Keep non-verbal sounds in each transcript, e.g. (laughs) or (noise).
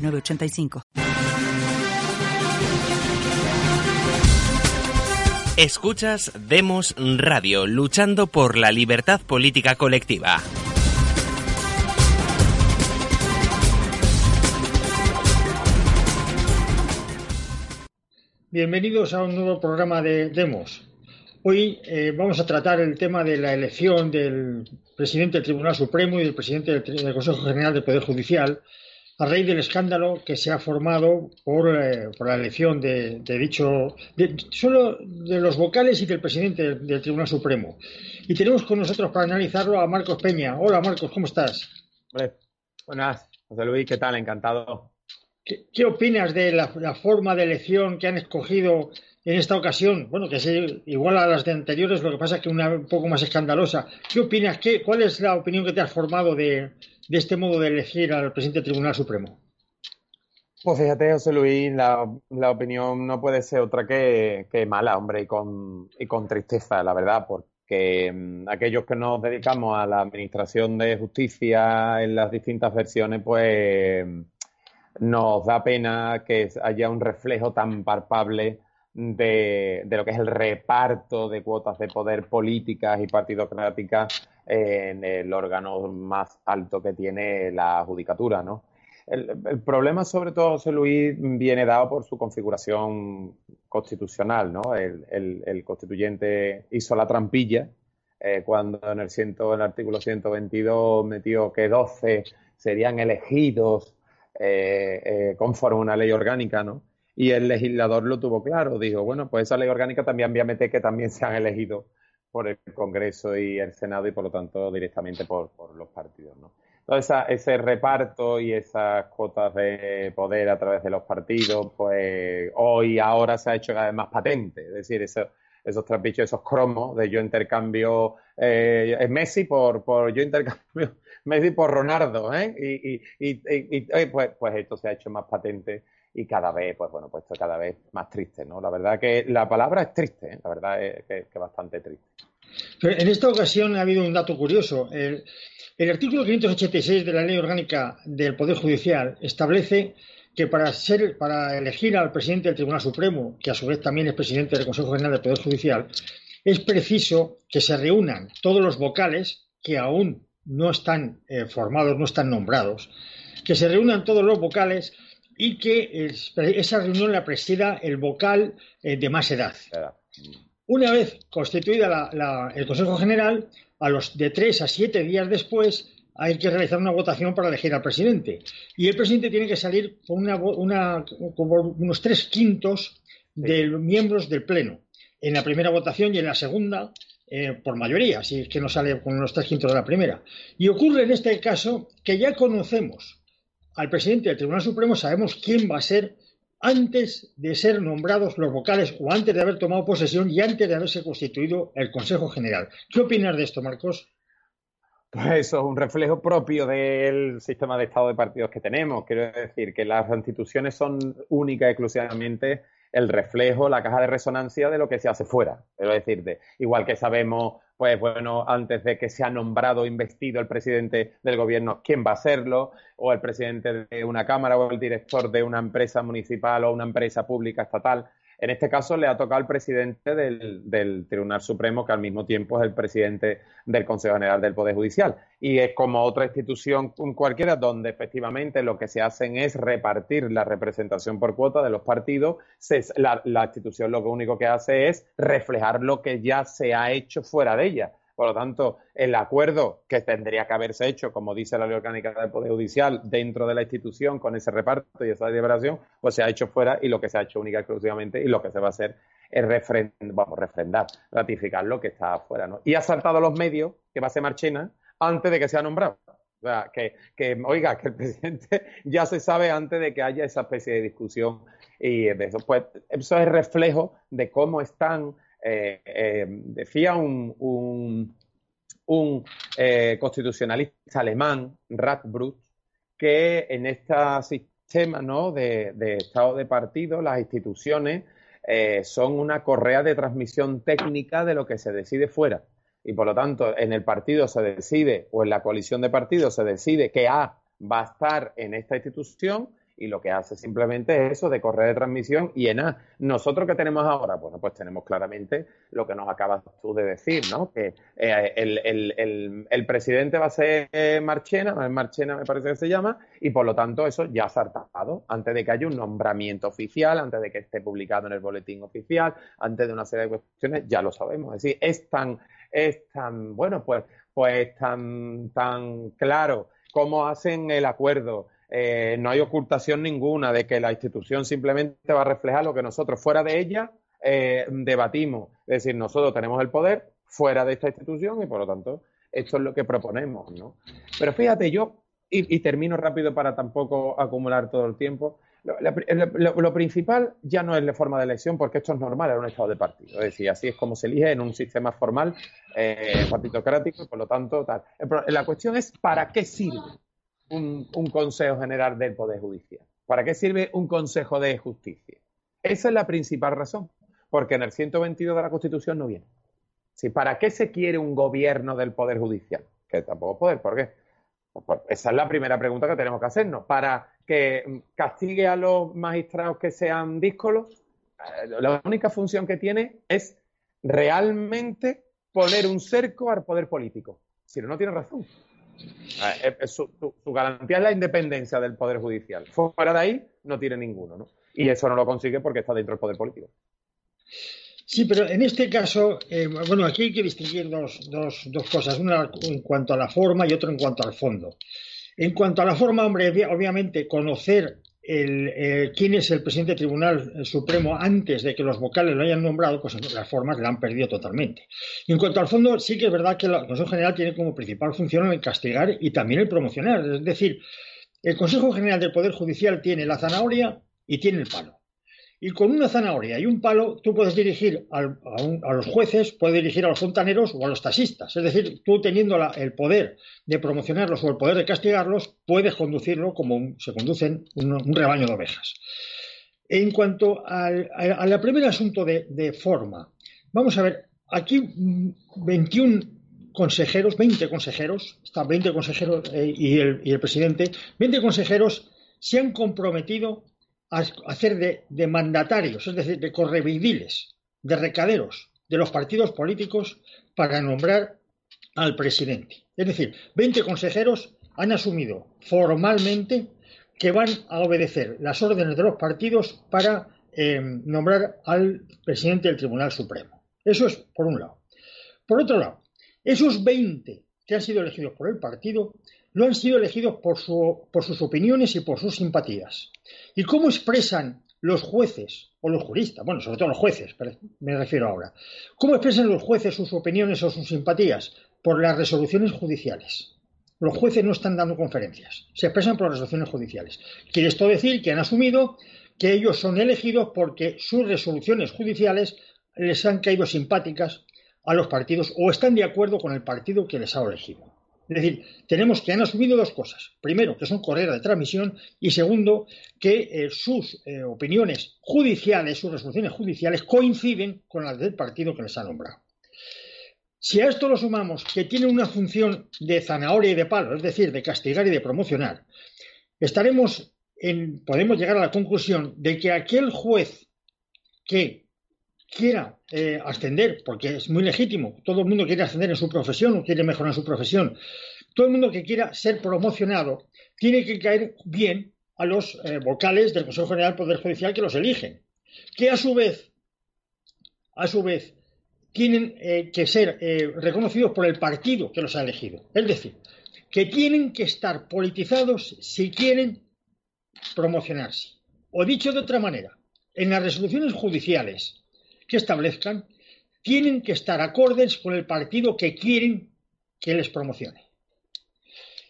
906985. Escuchas Demos Radio, luchando por la libertad política colectiva. Bienvenidos a un nuevo programa de Demos. Hoy eh, vamos a tratar el tema de la elección del presidente del Tribunal Supremo y del presidente del, del Consejo General del Poder Judicial a raíz del escándalo que se ha formado por, eh, por la elección de, de dicho, de, solo de los vocales y del presidente del, del, Tribunal Supremo. Y tenemos con nosotros para analizarlo a Marcos Peña. Hola Marcos, ¿cómo estás? Hombre, buenas, José Luis, ¿qué tal? Encantado. ¿Qué, qué opinas de la, la, forma de elección que han escogido en esta ocasión? Bueno, que es igual a las de anteriores, lo que pasa es que una un poco más escandalosa. ¿Qué opinas? ¿Qué, ¿Cuál es la opinión que te has formado de, de este modo de elegir al presidente del Tribunal Supremo? Pues fíjate, José Luis, la, opinión no puede ser otra que, mala, hombre, y con, y con tristeza, la verdad, porque mmm, aquellos que nos dedicamos a la administración de justicia en las distintas versiones, pues nos da pena que haya un reflejo tan palpable de, de, lo que es el reparto de cuotas de poder políticas y partidocráticas en el órgano más alto que tiene la judicatura, ¿no? El, el, problema, sobre todo, José Luis, viene dado por su configuración constitucional, ¿no? El, el, constituyente hizo la trampilla eh, cuando en el, ciento, en el artículo 122 metió que 12 serían elegidos eh, eh, conforme a una ley orgánica, ¿no? Y el legislador lo tuvo claro, dijo, bueno, pues esa ley orgánica también voy a meter que también sean elegidos por el Congreso y el Senado y por lo tanto directamente por, los partidos. ¿no? Entonces ese reparto y esas cuotas de poder a través de los partidos, pues hoy ahora se ha hecho cada vez más patente. Es decir, eso, esos trapichos, esos cromos de yo intercambio eh, Messi por, por yo intercambio (laughs) Messi por Ronaldo, ¿eh? Y, y, pues, pues esto se ha hecho más patente y cada vez, pues bueno, pues cada vez más triste, ¿no? La verdad que la palabra es triste, ¿eh? la verdad es que, que bastante triste. Pero en esta ocasión ha habido un dato curioso. El, el, artículo 586 de la Ley Orgánica del Poder Judicial establece que para, ser, para elegir al presidente del Tribunal Supremo, que a su vez también es presidente del Consejo General del Poder Judicial, es preciso que se reúnan todos los vocales que aún no están eh, formados, no están nombrados, que se reúnan todos los vocales y que esa reunión la presida el vocal eh, de más edad. Una vez constituida la, la, el Consejo General, a los de tres a siete días después hay que realizar una votación para elegir al presidente. Y el presidente tiene que salir con, una, una, con unos tres quintos de sí. miembros del Pleno. En la primera votación y en la segunda eh, por mayoría, si es que no sale con los tres quintos de la primera. Y ocurre en este caso que ya conocemos al presidente del Tribunal Supremo, sabemos quién va a ser antes de ser nombrados los vocales o antes de haber tomado posesión y antes de haberse constituido el Consejo General. ¿Qué opinas de esto, Marcos? Pues eso es un reflejo propio del sistema de Estado de partidos que tenemos. Quiero decir que las instituciones son únicas y exclusivamente el reflejo, la caja de resonancia de lo que se hace fuera. Quiero decirte, igual que sabemos, pues bueno, antes de que sea nombrado investido el presidente del gobierno, quién va a serlo, o el presidente de una cámara o el director de una empresa municipal o una empresa pública estatal. En este caso le ha tocado al presidente del, Tribunal Supremo, que al mismo tiempo es el presidente del Consejo General del Poder Judicial. Y es como otra institución cualquiera donde efectivamente lo que se hacen es repartir la representación por cuota de los partidos. Se, la, la institución lo único que hace es reflejar lo que ya se ha hecho fuera de ella. Por lo tanto, el acuerdo que tendría que haberse hecho, como dice la ley orgánica del Poder Judicial, dentro de la institución, con ese reparto y esa deliberación, pues se ha hecho fuera y lo que se ha hecho única y exclusivamente y lo que se va a hacer es refrend vamos, refrendar, ratificar lo que está afuera. ¿no? Y ha saltado a los medios, que va a ser Marchena, antes de que sea nombrado. O sea, que, que, oiga, que el (laughs) presidente ya se sabe antes de que haya esa especie de discusión y eso, pues, eso es reflejo de cómo están, eh, eh, decía un, un, un eh, constitucionalista alemán, Radbrut, que en este sistema ¿no? de, de estado de partido las instituciones son una correa de transmisión técnica de lo que se decide fuera y por lo tanto en el partido se decide o en la coalición de partidos se decide que A va a estar en esta institución y lo que hace simplemente es eso de correr de transmisión y en A. Nosotros que tenemos ahora, bueno, pues tenemos claramente lo que nos acabas tú de decir, ¿no? Que eh, el, presidente va a ser Marchena, Marchena me parece que se llama, y por lo tanto eso ya ha tapado antes de que haya un nombramiento oficial, antes de que esté publicado en el boletín oficial, antes de una serie de cuestiones, ya lo sabemos. Es decir, es tan es tan, bueno, pues, pues tan, tan claro cómo hacen el acuerdo. Eh, no hay ocultación ninguna de que la institución simplemente va a reflejar lo que nosotros fuera de ella eh, debatimos. Es decir, nosotros tenemos el poder fuera de esta institución y por lo tanto esto es lo que proponemos, ¿no? Pero fíjate, yo, y termino rápido para tampoco acumular todo el tiempo, lo, principal ya no es la forma de elección, porque esto es normal en un estado de partido. Es decir, así es como se elige en un sistema formal eh, y por lo tanto, tal. La cuestión es: ¿para qué sirve un, Consejo General del Poder Judicial? ¿Para qué sirve un Consejo de Justicia? Esa es la principal razón, porque en el 122 de la Constitución no viene. ¿Para qué se quiere un gobierno del Poder Judicial? Que tampoco poder, ¿por qué? Pues esa es la primera pregunta que tenemos que hacernos. ¿Para que castigue a los magistrados que sean díscolos? Eh, la única función que tiene es realmente poner un cerco al poder político. Si no, no tiene razón. Eh, eh, su, garantía es la independencia del Poder Judicial. Fuera de ahí, no tiene ninguno. ¿no? Y eso no lo consigue porque está dentro del Poder Político. Sí, pero en este caso, eh, bueno, aquí hay que distinguir dos, dos, dos, cosas, una en cuanto a la forma y otra en cuanto al fondo. En cuanto a la forma, hombre, obviamente conocer el, eh, quién es el presidente del Tribunal Supremo antes de que los vocales lo hayan nombrado, pues las formas la han perdido totalmente. Y en cuanto al fondo, sí que es verdad que el Consejo General tiene como principal función el castigar y también el promocionar. Es decir, el Consejo General del Poder Judicial tiene la zanahoria y tiene el palo. Y con una zanahoria y un palo tú puedes dirigir a, los jueces, puedes dirigir a los fontaneros o a los taxistas. Es decir, tú teniendo el poder de promocionarlos o el poder de castigarlos, puedes conducirlo como se conducen un, rebaño de ovejas. En cuanto al, primer asunto de, forma, vamos a ver, aquí 21 mm, consejeros, 20 consejeros, están 20 consejeros eh, y, el, y el presidente, 20 consejeros se han comprometido a hacer de, mandatarios, es decir, de correvidiles, de recaderos de los partidos políticos para nombrar al presidente. Es decir, 20 consejeros han asumido formalmente que van a obedecer las órdenes de los partidos para eh, nombrar al presidente del Tribunal Supremo. Eso es por un lado. Por otro lado, esos 20 que han sido elegidos por el partido no han sido elegidos por, por sus opiniones y por sus simpatías. ¿Y cómo expresan los jueces o los juristas? Bueno, sobre todo los jueces, me refiero ahora. ¿Cómo expresan los jueces sus opiniones o sus simpatías? Por las resoluciones judiciales. Los jueces no están dando conferencias, se expresan por las resoluciones judiciales. Quiere esto decir que han asumido que ellos son elegidos porque sus resoluciones judiciales les han caído simpáticas a los partidos o están de acuerdo con el partido que les ha elegido. Es decir, tenemos que han asumido dos cosas. Primero, que son correas de transmisión y segundo, que eh, sus eh, opiniones judiciales, sus resoluciones judiciales coinciden con las del partido que les ha nombrado. Si a esto lo sumamos que tiene una función de zanahoria y de palo, es decir, de castigar y de promocionar, estaremos en, podemos llegar a la conclusión de que aquel juez que quiera eh, ascender, porque es muy legítimo, todo el mundo quiere ascender en su profesión o quiere mejorar su profesión, todo el mundo que quiera ser promocionado tiene que caer bien a los eh, vocales del Consejo General del Poder Judicial que los eligen, que a su vez, a su vez, tienen eh, que ser reconocidos por el partido que los ha elegido. Es decir, que tienen que estar politizados si quieren promocionarse. O dicho de otra manera, en las resoluciones judiciales que establezcan tienen que estar acordes con el partido que quieren que les promocione.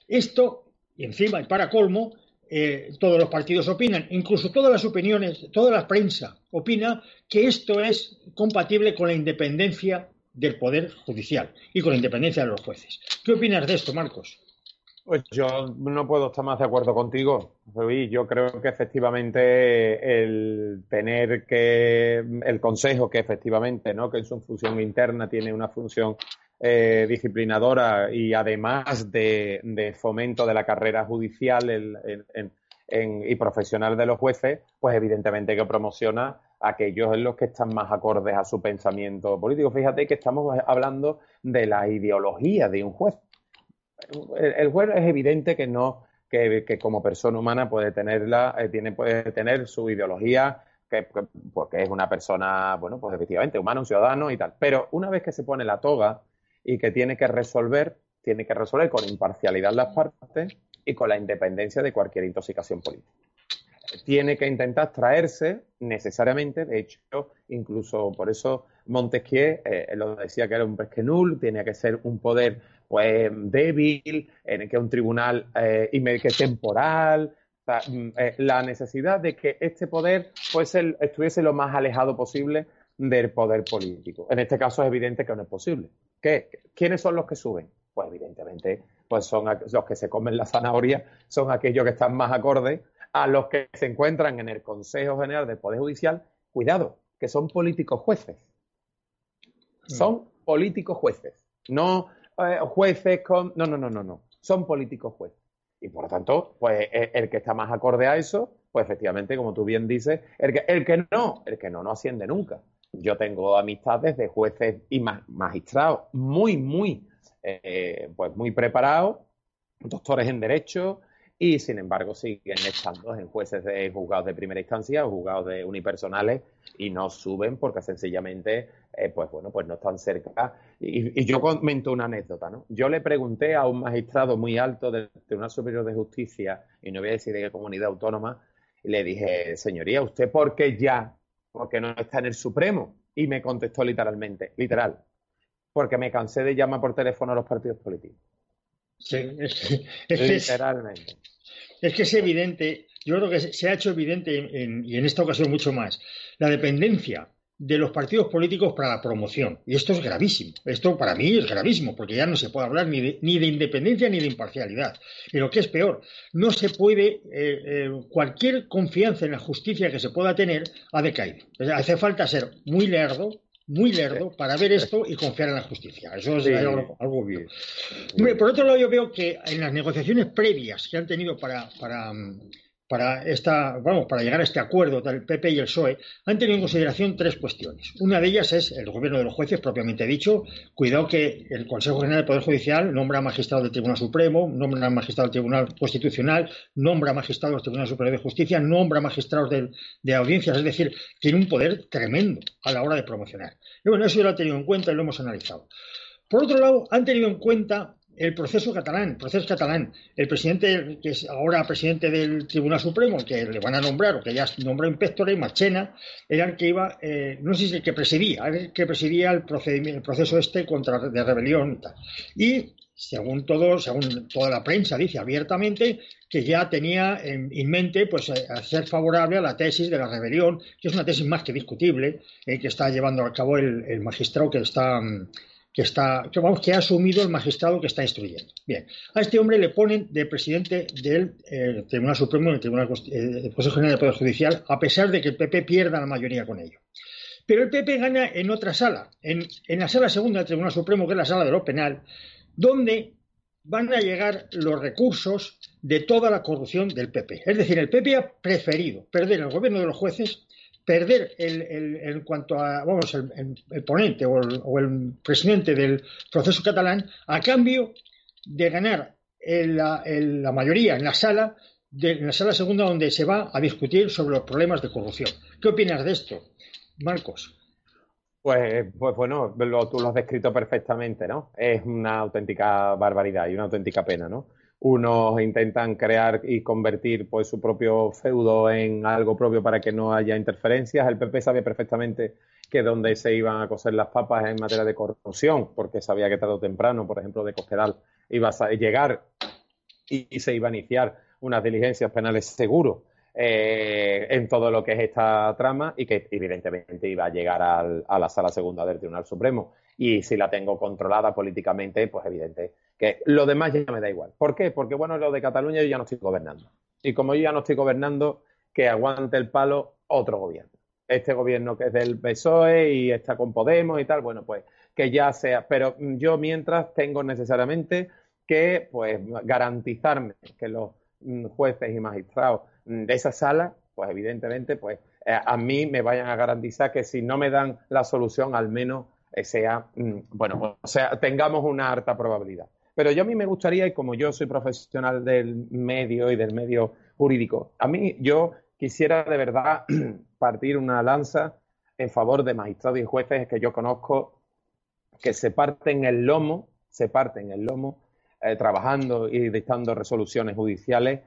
Esto, y encima, y para colmo, eh, todos los partidos opinan, incluso todas las opiniones, toda la prensa opina que esto es compatible con la independencia del Poder Judicial y con la independencia de los jueces. ¿Qué opinas de esto, Marcos? Pues yo no puedo estar más de acuerdo contigo, Luis. Yo creo que efectivamente el tener que el Consejo, que efectivamente, ¿no? que en su función interna tiene una función eh, disciplinadora y además de, fomento de la carrera judicial y profesional de los jueces, pues evidentemente que promociona aquellos en los que están más acordes a su pensamiento político. Fíjate que estamos hablando de la ideología de un juez. El, juez es evidente que no, que, como persona humana puede tenerla, eh, tiene, puede tener su ideología, que, porque es una persona, bueno, pues efectivamente humano, un ciudadano y tal. Pero una vez que se pone la toga, y que tiene que resolver, tiene que resolver con imparcialidad las partes y con la independencia de cualquier intoxicación política. Tiene que intentar traerse necesariamente, de hecho, incluso por eso Montesquieu eh, lo decía que era un pesquenul, tenía que ser un poder pues débil, en el que un tribunal eh, que temporal, mm, eh, la necesidad de que este poder pues, estuviese lo más alejado posible del poder político. En este caso es evidente que no es posible. ¿Qué? ¿Quiénes son los que suben? Pues evidentemente pues son los que se comen la zanahoria, son aquellos que están más acordes a los que se encuentran en el Consejo General del Poder Judicial. Cuidado, que son políticos jueces. Mm. Son políticos jueces. No eh, jueces con... No, no, no, no, no. Son políticos jueces. Y por lo tanto, pues e, el que está más acorde a eso, pues efectivamente, como tú bien dices, el que, el que no, el que no, no asciende nunca. Yo tengo amistades de jueces y magistrados muy, muy, eh, pues muy preparados, doctores en Derecho, y sin embargo siguen estando en jueces de juzgados de primera instancia o juzgados de unipersonales y no suben porque sencillamente, eh, pues bueno, pues no están cerca. Y, yo comento una anécdota, ¿no? Yo le pregunté a un magistrado muy alto del Tribunal Superior de Justicia, y no voy a decir de qué comunidad autónoma, y le dije, señoría, ¿usted por qué ya porque no está en el Supremo. Y me contestó literalmente, literal, porque me cansé de llamar por teléfono a los partidos políticos. Sí, (laughs) es, literalmente. Es, que es evidente, yo creo que se ha hecho evidente y en esta ocasión mucho más, la dependencia de los partidos políticos para la promoción. Y esto es gravísimo. Esto para mí es gravísimo, porque ya no se puede hablar ni de, ni de independencia ni de imparcialidad. Y lo que es peor, no se puede, eh, eh, cualquier confianza en la justicia que se pueda tener ha decaído. hace falta ser muy lerdo, muy lerdo para ver esto y confiar en la justicia. Eso es algo, obvio. por otro lado, yo veo que en las negociaciones previas que han tenido para, para, para, esta, vamos, para llegar a este acuerdo del PP y el PSOE, han tenido en consideración tres cuestiones. Una de ellas es el gobierno de los jueces, propiamente dicho. Cuidado que el Consejo General del Poder Judicial nombra magistrado del Tribunal Supremo, nombra magistrado del Tribunal Constitucional, nombra magistrados del Tribunal Superior de Justicia, nombra magistrados de, audiencias, es decir, tiene un poder tremendo a la hora de promocionar. Y bueno, eso lo ha tenido en cuenta y lo hemos analizado. Por otro lado, han tenido en cuenta el proceso catalán, proceso catalán, el presidente, que es ahora presidente del Tribunal Supremo, que le van a nombrar, o que ya nombró inspector, Marchena, era el que iba, eh, no sé si el que presidía, el que presidía el, procedimiento, el proceso este contra de rebelión y. Y según todo, según toda la prensa dice abiertamente que ya tenía en, mente pues eh, ser favorable a la tesis de la rebelión, que es una tesis más que discutible, eh, que está llevando a cabo el magistrado que está mm, que está, vamos, que ha asumido el magistrado que está instruyendo. Bien, a este hombre le ponen de presidente del eh, Tribunal Supremo, del Tribunal eh, Consejo General del Poder Judicial, a pesar de que el PP pierda la mayoría con ello. Pero el PP gana en otra sala, en, en la sala segunda del Tribunal Supremo, que es la sala de lo penal, donde van a llegar los recursos de toda la corrupción del PP. Es decir, el PP ha preferido perder el gobierno de los jueces perder el, en cuanto a, vamos, el, ponente o el, presidente del proceso catalán a cambio de ganar la, mayoría en la sala, de, en la sala segunda donde se va a discutir sobre los problemas de corrupción. ¿Qué opinas de esto, Marcos? Pues, pues bueno, tú lo has descrito perfectamente, ¿no? Es una auténtica barbaridad y una auténtica pena, ¿no? Unos intentan crear y convertir pues su propio feudo en algo propio para que no haya interferencias. El PP sabía perfectamente que donde se iban a coser las papas en materia de corrupción, porque sabía que tarde o temprano, por ejemplo, de Cospedal iba a llegar y, se iba a iniciar unas diligencias penales seguro eh, en todo lo que es esta trama y que evidentemente iba a llegar a la sala segunda del Tribunal Supremo. Y si la tengo controlada políticamente, pues evidente que lo demás ya me da igual. ¿Por qué? Porque bueno, lo de Cataluña yo ya no estoy gobernando. Y como yo ya no estoy gobernando, que aguante el palo otro gobierno. Este gobierno que es del PSOE y está con Podemos y tal, bueno, pues que ya sea. Pero yo mientras tengo necesariamente que pues garantizarme que los mm, jueces y magistrados de esa sala, pues evidentemente, pues eh, a mí me vayan a garantizar que si no me dan la solución, al menos eh, sea, mm, bueno, o sea, tengamos una harta probabilidad. Pero yo a mí me gustaría, y como yo soy profesional del medio y del medio jurídico, a mí yo quisiera de verdad (clears throat) partir una lanza en favor de magistrados y jueces que yo conozco que se parten el lomo, se parten el lomo eh, trabajando y dictando resoluciones judiciales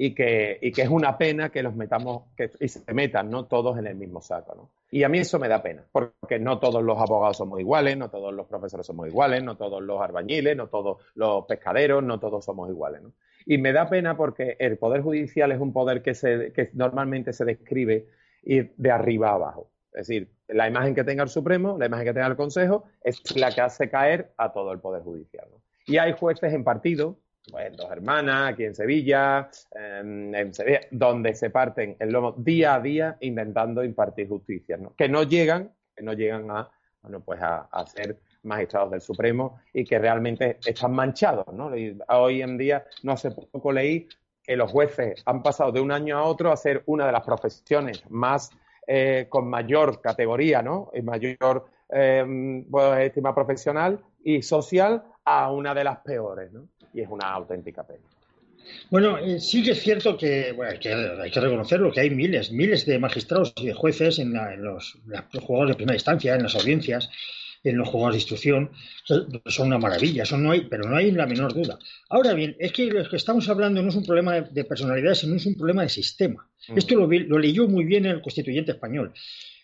y que, y que es una pena que los metamos que, y se metan ¿no? todos en el mismo saco. ¿no? Y a mí eso me da pena, porque no todos los abogados somos iguales, no todos los profesores somos iguales, no todos los albañiles, no todos los pescaderos, no todos somos iguales. ¿no? Y me da pena porque el Poder Judicial es un poder que, se, que normalmente se describe de arriba a abajo. Es decir, la imagen que tenga el Supremo, la imagen que tenga el Consejo, es la que hace caer a todo el Poder Judicial. ¿no? Y hay jueces en partido, pues, Dos Hermanas, aquí en Sevilla, en, Sevilla, donde se parten el lomo día a día intentando impartir justicia, ¿no? que no llegan, que no llegan a, bueno, pues a, ser magistrados del Supremo y que realmente están manchados, ¿no? hoy en día, no hace poco leí que los jueces han pasado de un año a otro a ser una de las profesiones más eh, con mayor categoría, ¿no? Y mayor eh, pues, estima profesional y social a una de las peores, ¿no? Y es una auténtica pena. Bueno, eh, sí que es cierto que, bueno, hay que, hay que reconocerlo, que hay miles, miles de magistrados y de jueces en, los, juegos de primera instancia, en las audiencias, en los juegos de instrucción, son una maravilla, eso no hay, pero no hay la menor duda. Ahora bien, es que lo que estamos hablando no es un problema de, personalidad, sino es un problema de sistema. Mm. Esto lo, lo, leyó muy bien el constituyente español.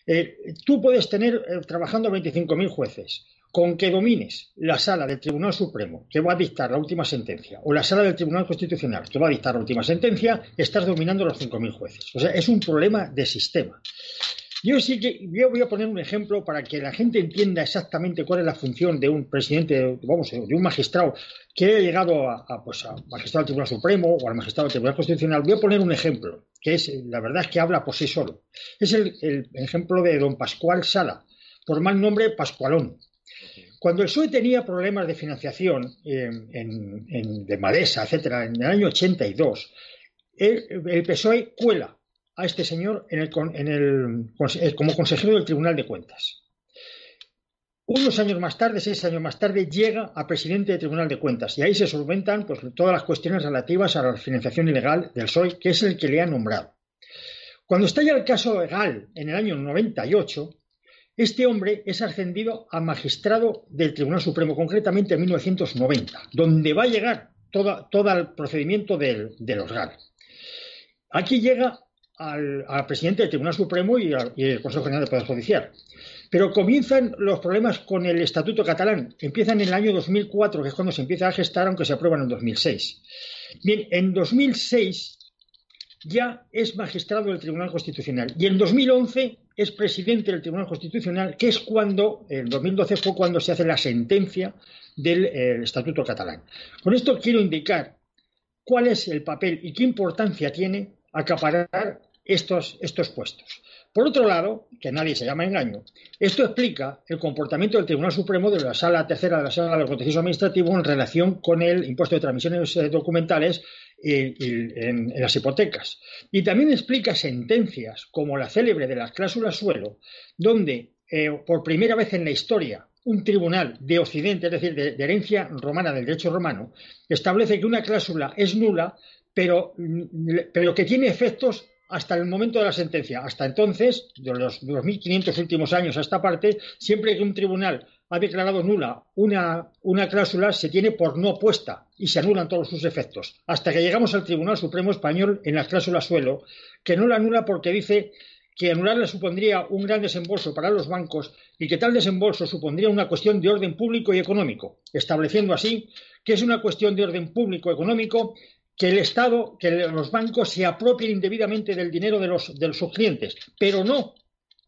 Eh, tú puedes tener eh, trabajando 25.000 jueces, con que domines la sala del Tribunal Supremo, que va a dictar la última sentencia, o la sala del Tribunal Constitucional, que va a dictar la última sentencia, estás dominando los 5.000 jueces. O sea, es un problema de sistema. Yo sí que yo voy a poner un ejemplo para que la gente entienda exactamente cuál es la función de un presidente, vamos, de un magistrado que haya llegado a, pues, a magistrado del Tribunal Supremo o al magistrado del Tribunal Constitucional. Voy a poner un ejemplo, que es, la verdad es que habla por sí solo. Es el, el ejemplo de don Pascual Sala, por mal nombre Pascualón. Cuando el PSOE tenía problemas de financiación en, de Madesa, etcétera, en el año 82, el, el PSOE cuela a este señor en el, eh, como consejero del Tribunal de Cuentas. Unos años más tarde, seis años más tarde, llega a presidente del Tribunal de Cuentas y ahí se solventan pues, todas las cuestiones relativas a la financiación ilegal del PSOE, que es el que le ha nombrado. Cuando estalla el caso legal en el año 98, este hombre es ascendido a magistrado del Tribunal Supremo, concretamente en 1990, donde va a llegar todo, el procedimiento de, los GAL. Aquí llega al, presidente del Tribunal Supremo y, al, el Consejo General del Poder Judicial. Pero comienzan los problemas con el Estatuto catalán. Empiezan en el año 2004, que es cuando se empieza a gestar, aunque se aprueban en 2006. Bien, en 2006 ya es magistrado del Tribunal Constitucional y en 2011 es presidente del Tribunal Constitucional, que es cuando, en 2012 fue cuando se hace la sentencia del eh, Estatuto catalán. Con esto quiero indicar cuál es el papel y qué importancia tiene acaparar estos, estos puestos. Por otro lado, que nadie se llama engaño, esto explica el comportamiento del Tribunal Supremo de la Sala Tercera de la Sala del Contencioso Administrativo en relación con el impuesto de transmisiones eh, documentales en, las hipotecas. Y también explica sentencias como la célebre de las cláusulas suelo, donde eh, por primera vez en la historia un tribunal de Occidente, es decir, de, herencia romana del derecho romano, establece que una cláusula es nula, pero, pero que tiene efectos hasta el momento de la sentencia. Hasta entonces, de los 2.500 últimos años a esta parte, siempre que un tribunal ha declarado nula una, una, cláusula, se tiene por no puesta y se anulan todos sus efectos. Hasta que llegamos al Tribunal Supremo Español en la cláusula suelo, que no la anula porque dice que anularla supondría un gran desembolso para los bancos y que tal desembolso supondría una cuestión de orden público y económico, estableciendo así que es una cuestión de orden público económico que el Estado, que los bancos se apropien indebidamente del dinero de los, de sus clientes, pero no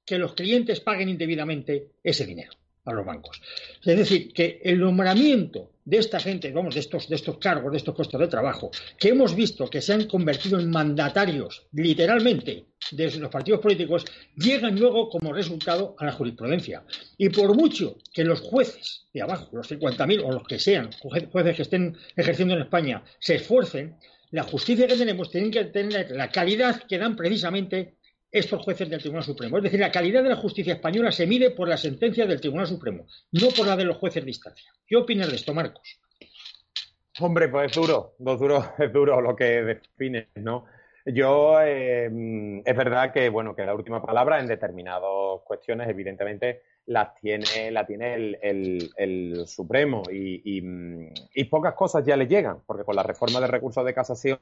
que los clientes paguen indebidamente ese dinero a los bancos. Es decir, que el nombramiento de esta gente, vamos, de estos, de estos cargos, de estos puestos de trabajo, que hemos visto que se han convertido en mandatarios, literalmente, de los partidos políticos, llegan luego como resultado a la jurisprudencia. Y por mucho que los jueces de abajo, los 50.000 o los que sean, jueces que estén ejerciendo en España, se esfuercen, la justicia que tenemos tiene que tener la calidad que dan precisamente estos jueces del Tribunal Supremo. Es decir, la calidad de la justicia española se mide por la sentencia del Tribunal Supremo, no por la de los jueces de instancia. ¿Qué opinas de esto, Marcos? Hombre, pues es duro, duro, (laughs) es duro lo que defines, ¿no? Yo, eh, es verdad que, bueno, que la última palabra en determinadas cuestiones, evidentemente, las tiene, la tiene el, Supremo y, y, pocas cosas ya le llegan, porque con la reforma de recursos de casación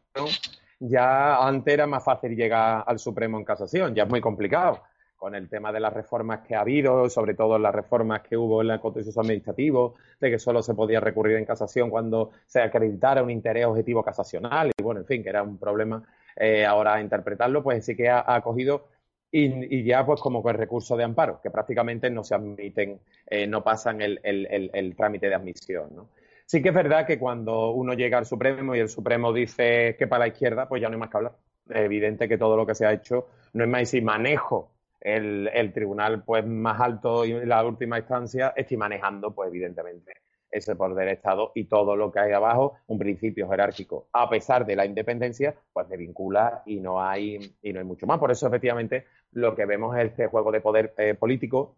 ya antes era más fácil llegar al Supremo en casación, ya es muy complicado. Con el tema de las reformas que ha habido, sobre todo las reformas que hubo en el contencioso administrativo, de que solo se podía recurrir en casación cuando se acreditara un interés objetivo casacional, y bueno, en fin, que era un problema eh, ahora interpretarlo, pues sí que ha, cogido y, ya pues como el recurso de amparo, que prácticamente no se admiten, eh, no pasan el, el trámite de admisión, ¿no? Sí que es verdad que cuando uno llega al Supremo y el Supremo dice que para la izquierda, pues ya no hay más que hablar. Es evidente que todo lo que se ha hecho no es más si manejo el, tribunal pues más alto y la última instancia, estoy manejando pues evidentemente ese poder del Estado y todo lo que hay abajo, un principio jerárquico, a pesar de la independencia, pues me vincula y no hay y no hay mucho más. Por eso efectivamente lo que vemos es este juego de poder eh, político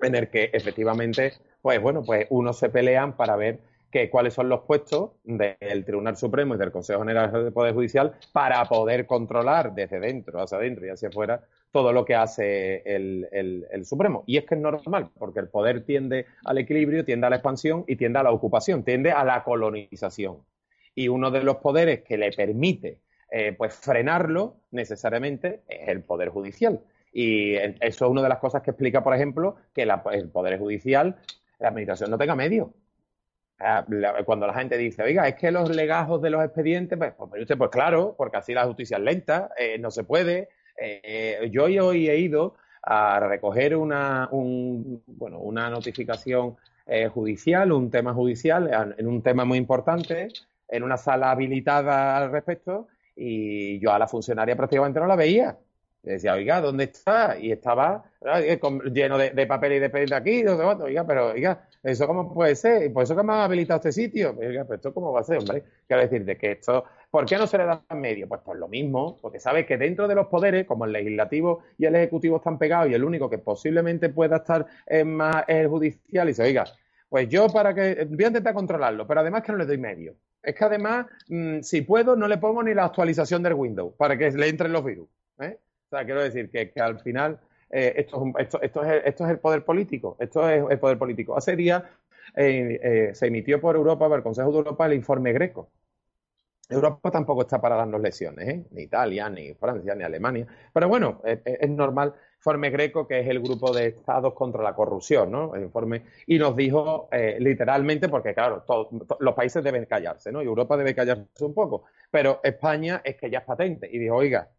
en el que efectivamente, pues bueno, pues unos se pelean para ver cuáles son los puestos del Tribunal Supremo y del Consejo General del Poder Judicial para poder controlar desde dentro hacia adentro y hacia afuera todo lo que hace el, el, Supremo. Y es que es normal, porque el poder tiende al equilibrio, tiende a la expansión y tiende a la ocupación, tiende a la colonización. Y uno de los poderes que le permite eh, pues frenarlo necesariamente es el Poder Judicial. Y eso es una de las cosas que explica, por ejemplo, que el Poder Judicial, la Administración no tenga medio cuando la gente dice, oiga, es que los legajos de los expedientes, pues, pues, pues claro, porque así la justicia es lenta, eh, no se puede. Eh, yo hoy he ido a recoger una, bueno, una notificación eh, judicial, un tema judicial, en un tema muy importante, en una sala habilitada al respecto, y yo a la funcionaria prácticamente no la veía. Decía, oiga, ¿dónde está? Y estaba lleno de, papel y de expediente aquí, de oiga, pero oiga, ¿Eso cómo puede ser? ¿Y por eso que me ha habilitado este sitio? Pues, pero esto cómo va a ser, hombre. Quiero decir, de que esto, ¿por qué no se le da en medio? Pues por lo mismo, porque sabes que dentro de los poderes, como el legislativo y el ejecutivo están pegados y el único que posiblemente pueda estar más es el judicial, y se oiga, pues yo para que, voy a intentar controlarlo, pero además que no le doy medio. Es que además, mm, si puedo, no le pongo ni la actualización del Windows para que le entren los virus. ¿eh? O sea, quiero decir que al final eh, esto, es, el poder político, esto es el poder político. Hace días eh, se emitió por Europa, por el Consejo de Europa, el informe Greco. Europa tampoco está para darnos lesiones, ni Italia, ni Francia, ni Alemania. Pero bueno, es, normal. Informe Greco, que es el grupo de estados contra la corrupción, ¿no? El informe. Y nos dijo literalmente, porque claro, los países deben callarse, ¿no? Y Europa debe callarse un poco. Pero España es que ya es patente. Y dijo, oiga,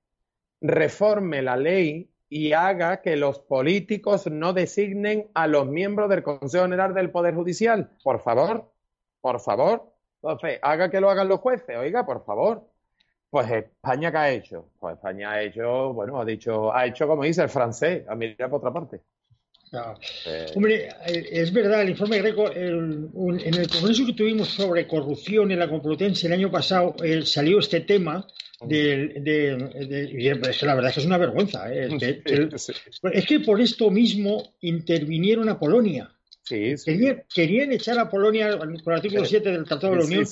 reforme la ley y haga que los políticos no designen a los miembros del Consejo General del Poder Judicial. Por favor, por favor. Entonces, haga que lo hagan los jueces. Oiga, por favor. Pues España, ¿qué ha hecho? Pues España ha hecho, bueno, ha dicho, ha hecho como dice el francés, a mirar por otra parte. Eh, Hombre, eh, es verdad, el informe Greco, en el congreso que tuvimos sobre corrupción en la Complutense el año pasado, eh, salió este tema de, de, la verdad es que es una vergüenza. (laughs) Es que por esto mismo intervinieron a Polonia. Querían, echar a Polonia con el artículo 7 del Tratado de la Unión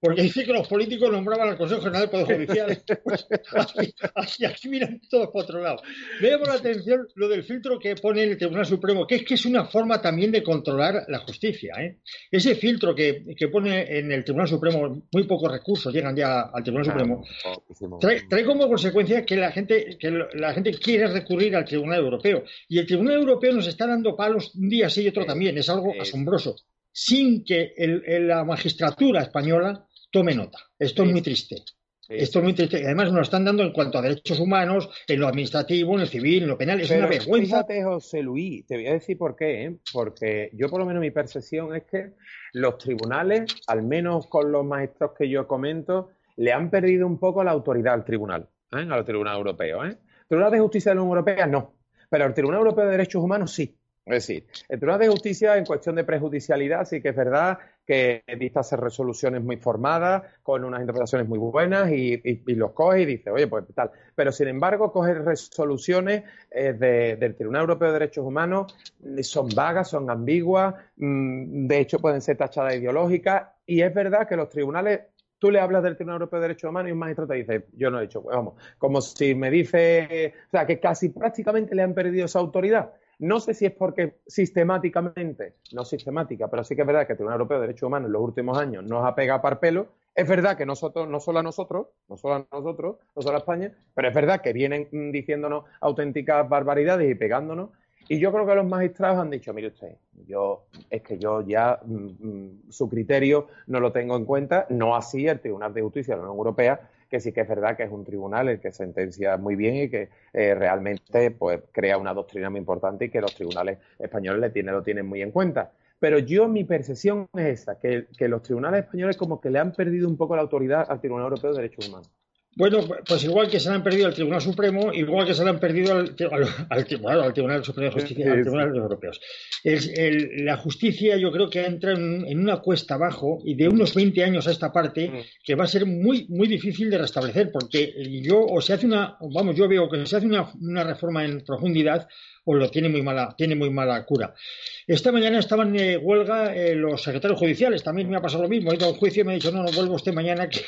porque, dice que los políticos nombraban al Consejo General del Poder Judicial. (laughs) aquí, aquí, miran todos por otro lado. Me llama la atención lo del filtro que pone el Tribunal Supremo, que es que es una forma también de controlar la justicia. ¿eh? Ese filtro que, pone en el Tribunal Supremo, muy pocos recursos llegan ya al Tribunal Supremo, trae, como consecuencia que la gente que la gente quiere recurrir al Tribunal Europeo. Y el Tribunal Europeo nos está dando palos un día otro también, es algo asombroso, sin que la magistratura española tome nota. Esto es muy triste. Esto es muy triste. Además, nos lo están dando en cuanto a derechos humanos, en lo administrativo, en lo civil, en lo penal. Es una vergüenza. Fíjate, José Luis, te voy a decir por qué. ¿eh? Porque yo, por lo menos, mi percepción es que los tribunales, al menos con los maestros que yo comento, le han perdido un poco la autoridad al tribunal, ¿eh? al Tribunal Europeo. ¿eh? El Tribunal de Justicia de la Unión Europea no, pero el Tribunal Europeo de Derechos Humanos sí. Es decir, el Tribunal de Justicia en cuestión de prejudicialidad sí que es verdad que dicta hacer resoluciones muy formadas, con unas interpretaciones muy buenas y, los coge y dice, oye, pues tal. Pero sin embargo, coge resoluciones eh, del Tribunal Europeo de Derechos Humanos, son vagas, son ambiguas, mm, de hecho pueden ser tachadas ideológicas y es verdad que los tribunales tú le hablas del Tribunal Europeo de Derechos Humanos y un magistrado te dice, yo no he hecho, pues vamos, como si me dice, o sea, que casi prácticamente le han perdido esa autoridad. No sé si es porque sistemáticamente, no sistemática, pero sí que es verdad que el Tribunal Europeo de Derechos Humanos en los últimos años nos ha pegado par pelo. Es verdad que nosotros, no solo a nosotros, no solo a nosotros, no solo a España, pero es verdad que vienen diciéndonos auténticas barbaridades y pegándonos. Y yo creo que los magistrados han dicho, mire usted, yo es que yo ya mm, mm, su criterio no lo tengo en cuenta, no así el Tribunal de Justicia de la Unión Europea, que sí que es verdad que es un tribunal el que sentencia muy bien y que eh, realmente pues crea una doctrina muy importante y que los tribunales españoles le lo tienen muy en cuenta. Pero yo mi percepción es esa, que, que los tribunales españoles como que le han perdido un poco la autoridad al Tribunal Europeo de Derechos Humanos. Bueno, pues igual que se le han perdido al Tribunal Supremo, igual que se le han perdido al, Tribunal Supremo de Justicia, al Tribunal de los Europeos. la justicia yo creo que entra en, en, una cuesta abajo y de unos 20 años a esta parte mm. que va a ser muy, muy difícil de restablecer porque yo, o se hace una, vamos, yo veo que se hace una, una reforma en profundidad o lo tiene muy mala, tiene muy mala cura. Esta mañana estaban en eh, huelga eh, los secretarios judiciales, también me ha pasado lo mismo, he ido al juicio y me ha dicho, no, no vuelvo usted mañana, que,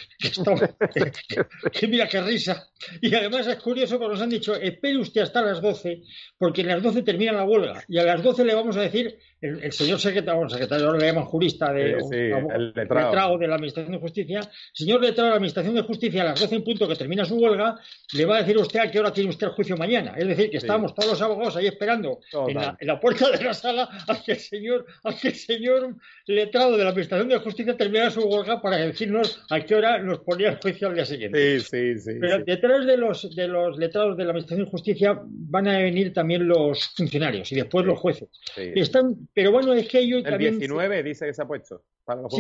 que, (laughs) mira qué risa. Y además es curioso porque nos han dicho, espere usted hasta las 12, porque a las 12 termina la huelga, y a las 12 le vamos a decir el, señor secretario, bueno, secretario ahora le llaman jurista de, el letrado. de la Administración de Justicia, señor letrado de la Administración de Justicia, a las 12 en punto que termina su huelga, le va a decir usted a qué hora tiene usted el juicio mañana. Es decir, que estábamos todos los abogados ahí esperando en la, puerta de la sala a que el señor, a que el señor letrado de la Administración de Justicia terminara su huelga para decirnos a qué hora nos ponía el juicio al día siguiente. Sí, sí, sí. Pero detrás de los, de los letrados de la Administración de Justicia van a venir también los funcionarios y después los jueces. Están pero bueno, es que ellos el 19 dice que se ha puesto para los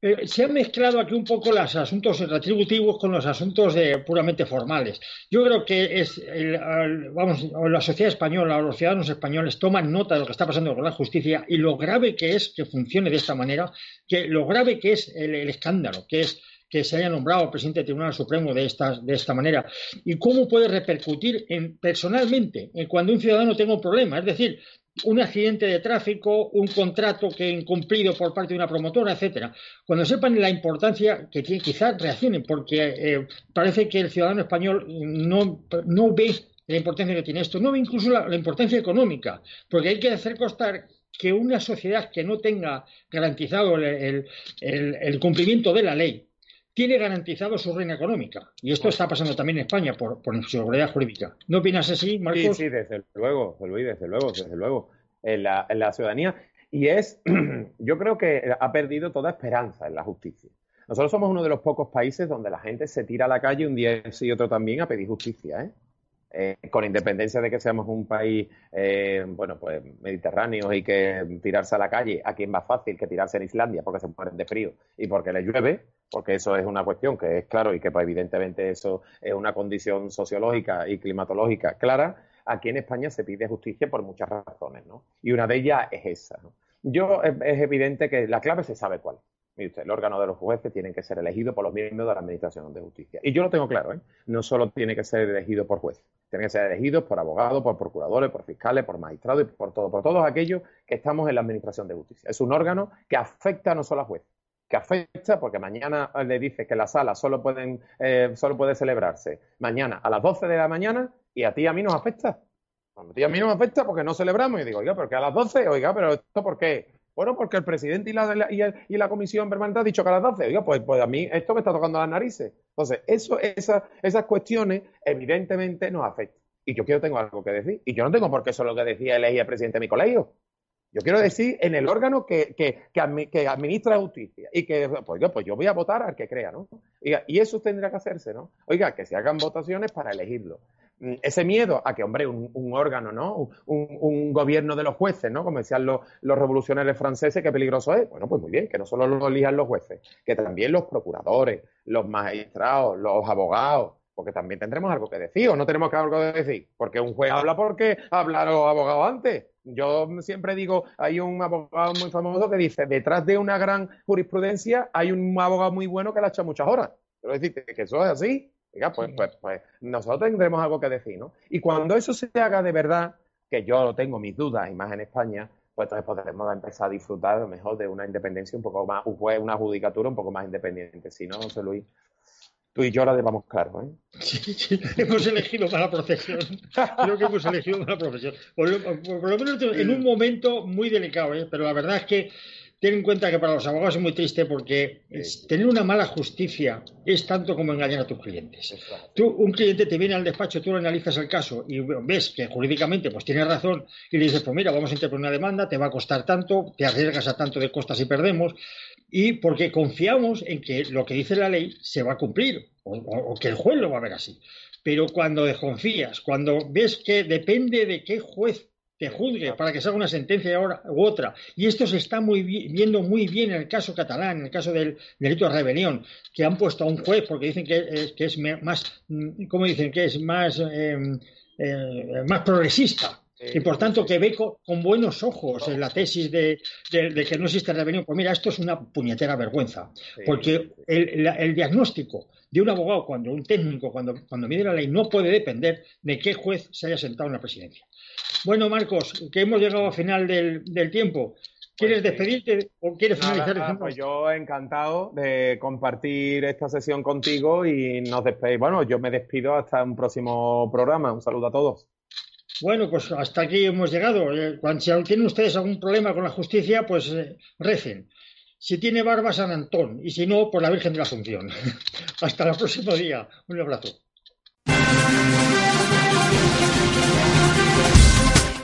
eh, se han mezclado aquí un poco los asuntos retributivos con los asuntos puramente formales. Yo creo que es, vamos, la sociedad española, los ciudadanos españoles toman nota de lo que está pasando con la justicia y lo grave que es que funcione de esta manera, que lo grave que es el, escándalo, que es que se haya nombrado presidente del Tribunal Supremo de esta, de esta manera y cómo puede repercutir en, personalmente en cuando un ciudadano tenga un problema. Es decir, un accidente de tráfico, un contrato que incumplido por parte de una promotora, etcétera. Cuando sepan la importancia que tiene, quizás reaccionen, porque eh, parece que el ciudadano español no, no, ve la importancia que tiene esto, no ve incluso la, importancia económica, porque hay que hacer constar que una sociedad que no tenga garantizado el cumplimiento de la ley tiene garantizado su reina económica. Y esto está pasando también en España por, por seguridad jurídica. ¿No opinas así, Marcos? Sí, sí, desde luego, Luis, desde luego, desde luego. En la, en la ciudadanía. Y es, (clears throat) yo creo que ha perdido toda esperanza en la justicia. Nosotros somos uno de los pocos países donde la gente se tira a la calle un día y otro también a pedir justicia, ¿eh? Eh, con independencia de que seamos un país, eh, bueno, pues mediterráneo y que tirarse a la calle, aquí es más fácil que tirarse en Islandia porque se mueren de frío y porque le llueve, porque eso es una cuestión que es claro y que pues, evidentemente eso es una condición sociológica y climatológica clara. Aquí en España se pide justicia por muchas razones, ¿no? Y una de ellas es esa. Yo, es evidente que la clave se sabe cuál el órgano de los jueces tiene que ser elegido por los miembros de la Administración de Justicia. Y yo lo tengo claro, ¿eh? No solo tiene que ser elegido por jueces, tiene que ser elegido por abogados, por procuradores, por fiscales, por magistrados y por todo, por todos aquellos que estamos en la Administración de Justicia. Es un órgano que afecta no solo a jueces, que afecta porque mañana le dice que la sala solo pueden eh, solo puede celebrarse mañana a las 12 de la mañana y a ti a mí nos afecta. A ti y a mí nos afecta porque no celebramos y digo, oiga, pero que a las 12, oiga, pero esto por qué? Bueno, porque el presidente y la, y, la comisión permanente ha dicho que a las 12. Oiga, pues, pues a mí esto me está tocando las narices. Entonces, eso, esas cuestiones evidentemente nos afectan. Y yo quiero tengo algo que decir. Y yo no tengo por qué eso es lo que decía el, el presidente de mi colegio. Yo quiero decir en el órgano que, que, que, administra justicia y que, pues, pues yo voy a votar al que crea, ¿no? y eso tendrá que hacerse, ¿no? Oiga, que se hagan votaciones para elegirlo. Mm, ese miedo a que, hombre, un, órgano, ¿no? Un, gobierno de los jueces, ¿no? Como decían los, revolucionarios franceses, qué peligroso es. Bueno, pues muy bien, que no solo lo elijan los jueces, que también los procuradores, los magistrados, los abogados, porque también tendremos algo que decir o no tenemos algo que decir. Porque un juez habla porque hablaron los abogados antes. Yo siempre digo, hay un abogado muy famoso que dice, detrás de una gran jurisprudencia hay un abogado muy bueno que la echa muchas horas. Quiero decir que eso es así. Pues, pues, pues nosotros tendremos algo que decir, ¿no? Y cuando eso se haga de verdad, que yo tengo mis dudas, y más en España, pues entonces podremos empezar a disfrutar a lo mejor de una independencia un poco más, una judicatura un poco más independiente. Si no, José Luis, tú y yo la debamos claro. ¿eh? (laughs) Sí, sí, hemos elegido para la profesión. Creo que hemos elegido para la profesión. Por, lo menos en un momento muy delicado, ¿eh? pero la verdad es que ten en cuenta que para los abogados es muy triste porque tener una mala justicia es tanto como engañar a tus clientes. Tú, un cliente te viene al despacho, tú lo analizas el caso y ves que jurídicamente pues tiene razón y le dices, pues mira, vamos a interponer una demanda, te va a costar tanto, te arriesgas a tanto de costas y perdemos y porque confiamos en que lo que dice la ley se va a cumplir o, que el juez lo va a ver así. Pero cuando desconfías, cuando ves que depende de qué juez te juzgue para que salga una sentencia u otra. Y esto se está muy viendo muy bien en el caso catalán, en el caso del delito de rebelión, que han puesto a un juez porque dicen que es, que es más, mm, ¿cómo dicen? Que es más, em, eh, más progresista y por tanto que ve con, buenos ojos en la tesis de, que no existe rebelión. Pues mira, esto es una puñetera vergüenza, porque el, diagnóstico de un abogado, cuando un técnico, cuando, cuando mide la ley, no puede depender de qué juez se haya sentado en la presidencia. Bueno, Marcos, que hemos llegado al final del, tiempo. ¿Quieres pues despedirte o quieres finalizar? pues yo encantado de compartir esta sesión contigo y nos despedimos. Bueno, yo me despido hasta un próximo programa. Un saludo a todos. Bueno, pues hasta aquí hemos llegado. Eh, cuando, si tienen ustedes algún problema con la justicia, pues eh, recen. Si tiene barba, San Antón. Y si no, por pues la Virgen de la Asunción. (laughs) hasta el próximo día. Un abrazo.